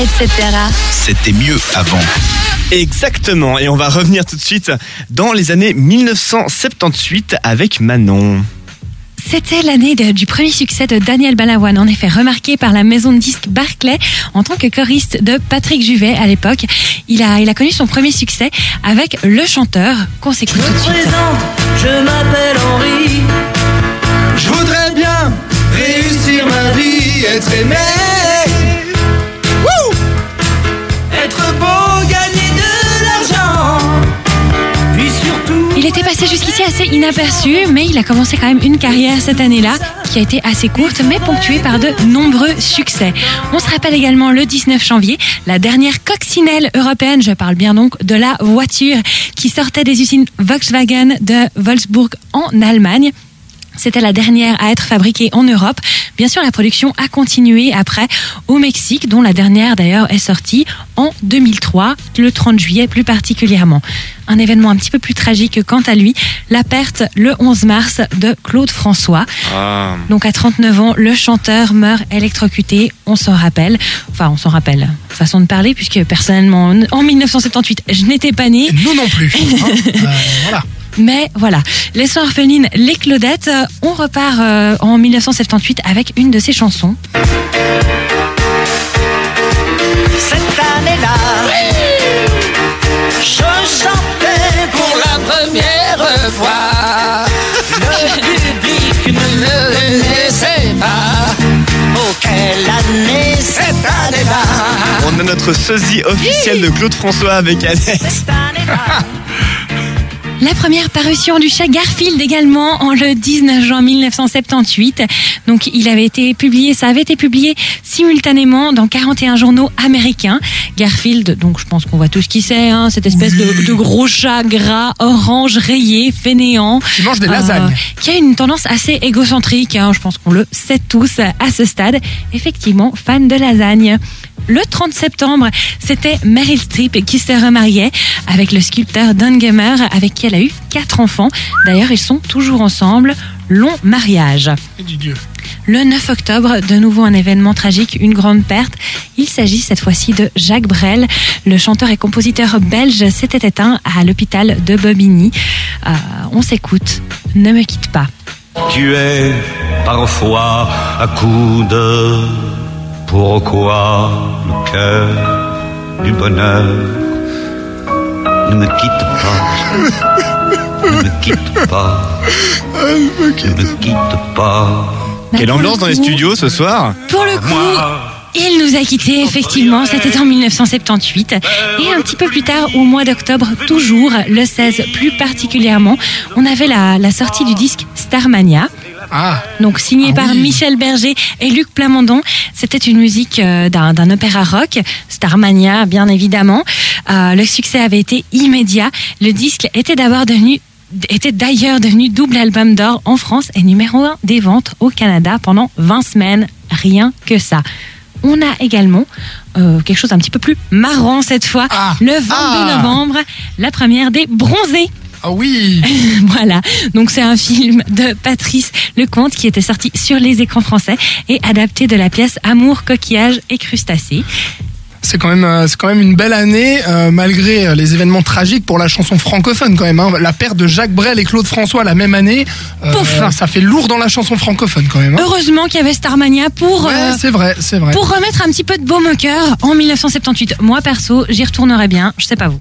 etc. C'était mieux avant. Exactement, et on va revenir tout de suite dans les années 1978 avec Manon. C'était l'année du premier succès de Daniel Balavoine, en effet remarqué par la maison de disques Barclay en tant que choriste de Patrick Juvet à l'époque. Il a, il a connu son premier succès avec Le Chanteur, qu'on s'écoute tout de suite. je m'appelle Henri. Je voudrais bien réussir ma vie, être aimé. Était passé jusqu'ici assez inaperçu, mais il a commencé quand même une carrière cette année-là qui a été assez courte, mais ponctuée par de nombreux succès. On se rappelle également le 19 janvier, la dernière coccinelle européenne, je parle bien donc de la voiture, qui sortait des usines Volkswagen de Wolfsburg en Allemagne. C'était la dernière à être fabriquée en Europe. Bien sûr, la production a continué après au Mexique, dont la dernière d'ailleurs est sortie en 2003, le 30 juillet plus particulièrement. Un événement un petit peu plus tragique quant à lui, la perte le 11 mars de Claude François. Ah. Donc à 39 ans, le chanteur meurt électrocuté, on s'en rappelle. Enfin, on s'en rappelle. Façon de parler, puisque personnellement, en 1978, je n'étais pas née. Nous non plus. hein. Euh, voilà. Mais voilà, les soins orphelines, les Claudettes, euh, on repart euh, en 1978 avec une de ses chansons. Cette année-là, je chantais pour la première fois. Le public ne me connaissait pas. Oh, quelle année cette année-là! On a notre sosie officiel de Claude François avec Annette. Cette année-là. La première parution du chat Garfield également en le 19 juin 1978. Donc il avait été publié, ça avait été publié simultanément dans 41 journaux américains. Garfield, donc je pense qu'on voit tous qui c'est, hein, cette espèce de, de gros chat gras, orange, rayé, fainéant. Qui mange des Euh, lasagnes. qui a une tendance assez égocentrique, hein, je pense qu'on le sait tous à ce stade. Effectivement, fan de lasagne. Le 30 septembre, c'était Meryl Streep qui se remariait avec le sculpteur Don Gamer, avec qui elle a eu quatre enfants. D'ailleurs, ils sont toujours ensemble. Long mariage. Et du Dieu. Le 9 octobre, de nouveau un événement tragique, une grande perte. Il s'agit cette fois-ci de Jacques Brel. Le chanteur et compositeur belge s'était éteint à l'hôpital de Bobigny. Euh, on s'écoute. Ne me quitte pas. Tu es parfois à coude. Pourquoi le cœur du bonheur ne me quitte pas Ne me quitte pas Ne me quitte pas Bah, Quelle le ambiance dans les studios ce soir Pour le coup, il nous a quittés, effectivement. C'était en 1978. Et un petit peu plus tard, au mois d'octobre, toujours, le 16 plus particulièrement, on avait la, la sortie du disque Starmania. Ah, Donc signé Ah par oui. Michel Berger et Luc Plamondon. C'était une musique euh, d'un d'un opéra rock, Starmania bien évidemment. Euh, le succès avait été immédiat. Le disque était d'abord devenu était d'ailleurs devenu double album d'or en France et numéro un des ventes au Canada pendant 20 semaines. Rien que ça. On a également euh, quelque chose d'un petit peu plus marrant cette fois. Ah. Le 22 Ah. novembre, la première des Bronzés. Ah oui. Voilà, donc c'est un film de Patrice Lecomte qui était sorti sur les écrans français et adapté de la pièce Amour, coquillage et crustacés. C'est quand même, euh, c'est quand même une belle année euh, malgré euh, les événements tragiques pour la chanson francophone quand même. hein. La perte de Jacques Brel et Claude François la même année, euh, Pouf. ça fait lourd dans la chanson francophone quand même. hein. Heureusement qu'il y avait Starmania pour, Ouais, euh, c'est vrai, c'est vrai. pour remettre un petit peu de baume au cœur en 1978. Moi perso, j'y retournerai bien, je sais pas vous.